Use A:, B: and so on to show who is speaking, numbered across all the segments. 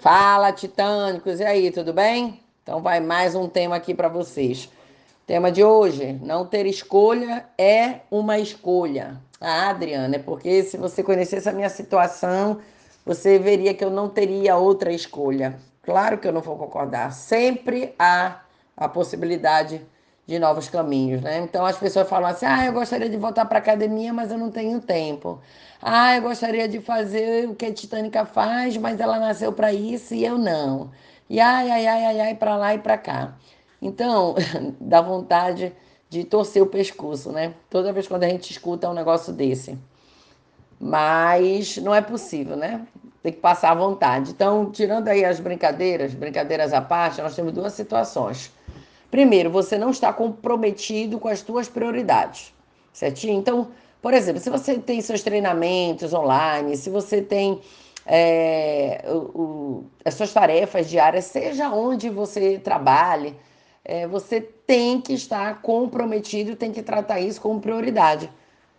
A: Fala, titânicos, e aí, tudo bem? Então vai mais um tema aqui para vocês. Tema de hoje: não ter escolha é uma escolha. Ah, Adriana, é porque se você conhecesse a minha situação, você veria que eu não teria outra escolha. Claro que eu não vou concordar. Sempre há a possibilidade de novos caminhos, né? Então as pessoas falam assim: ah, eu gostaria de voltar para academia, mas eu não tenho tempo. Ah, eu gostaria de fazer o que a Titânica faz, mas ela nasceu para isso e eu não. E ai, ai, ai, ai, ai, para lá e para cá. Então, dá vontade de torcer o pescoço, né? Toda vez quando a gente escuta um negócio desse. Mas não é possível, né? Tem que passar à vontade. Então, tirando aí as brincadeiras, brincadeiras à parte, nós temos duas situações. Primeiro, você não está comprometido com as suas prioridades, certinho? Então, por exemplo, se você tem seus treinamentos online, se você tem é, o, o, as suas tarefas diárias, seja onde você trabalhe, é, você tem que estar comprometido, tem que tratar isso como prioridade.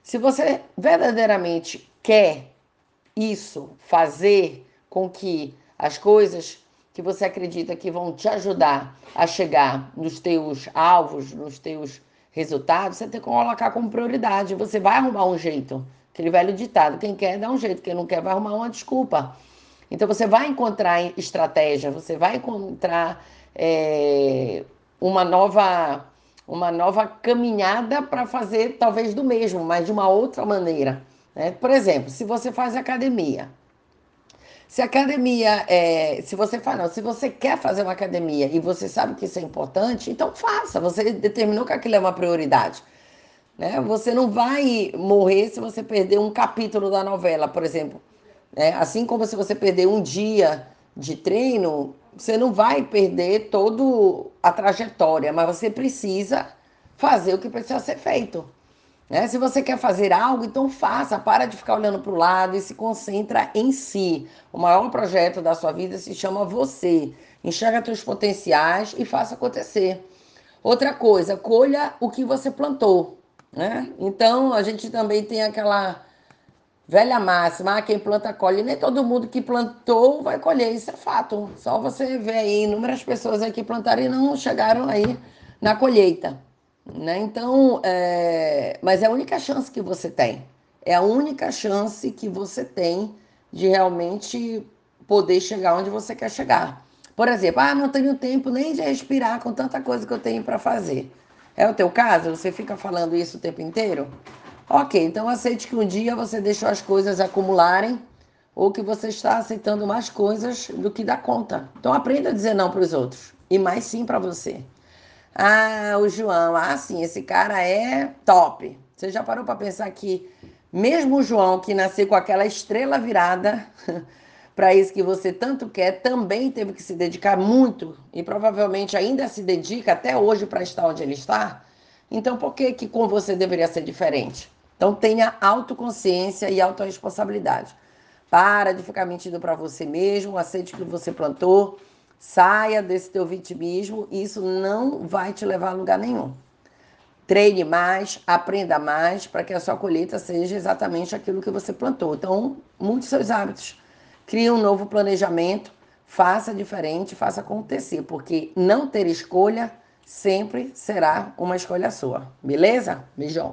A: Se você verdadeiramente quer isso, fazer com que as coisas que você acredita que vão te ajudar a chegar nos teus alvos, nos teus resultados, você tem que colocar como prioridade. Você vai arrumar um jeito. Aquele velho ditado: quem quer dá um jeito, quem não quer vai arrumar uma desculpa. Então você vai encontrar estratégia, você vai encontrar é, uma nova uma nova caminhada para fazer talvez do mesmo, mas de uma outra maneira. Né? Por exemplo, se você faz academia, se academia, é, se você fala, se você quer fazer uma academia e você sabe que isso é importante, então faça. Você determinou que aquilo é uma prioridade. Né? Você não vai morrer se você perder um capítulo da novela, por exemplo. Né? Assim como se você perder um dia de treino, você não vai perder toda a trajetória, mas você precisa fazer o que precisa ser feito. Né? Se você quer fazer algo, então faça, para de ficar olhando para o lado e se concentra em si. O maior projeto da sua vida se chama você. Enxerga seus potenciais e faça acontecer. Outra coisa, colha o que você plantou. Né? Então, a gente também tem aquela velha máxima, ah, quem planta colhe. Nem todo mundo que plantou vai colher, isso é fato. Só você vê aí inúmeras pessoas aí que plantaram e não chegaram aí na colheita. Né? Então, é... mas é a única chance que você tem. É a única chance que você tem de realmente poder chegar onde você quer chegar. Por exemplo, ah, não tenho tempo nem de respirar com tanta coisa que eu tenho para fazer. É o teu caso? Você fica falando isso o tempo inteiro? Ok, então aceite que um dia você deixou as coisas acumularem ou que você está aceitando mais coisas do que dá conta. Então aprenda a dizer não para os outros e mais sim para você. Ah, o João, ah, sim, esse cara é top. Você já parou para pensar que mesmo o João, que nasceu com aquela estrela virada para isso que você tanto quer, também teve que se dedicar muito e provavelmente ainda se dedica até hoje para estar onde ele está? Então, por que que com você deveria ser diferente? Então, tenha autoconsciência e autorresponsabilidade. Para de ficar mentindo para você mesmo, aceite o que você plantou Saia desse teu vitimismo, isso não vai te levar a lugar nenhum. Treine mais, aprenda mais, para que a sua colheita seja exatamente aquilo que você plantou. Então, mude seus hábitos. Crie um novo planejamento, faça diferente, faça acontecer, porque não ter escolha sempre será uma escolha sua. Beleza? Beijão.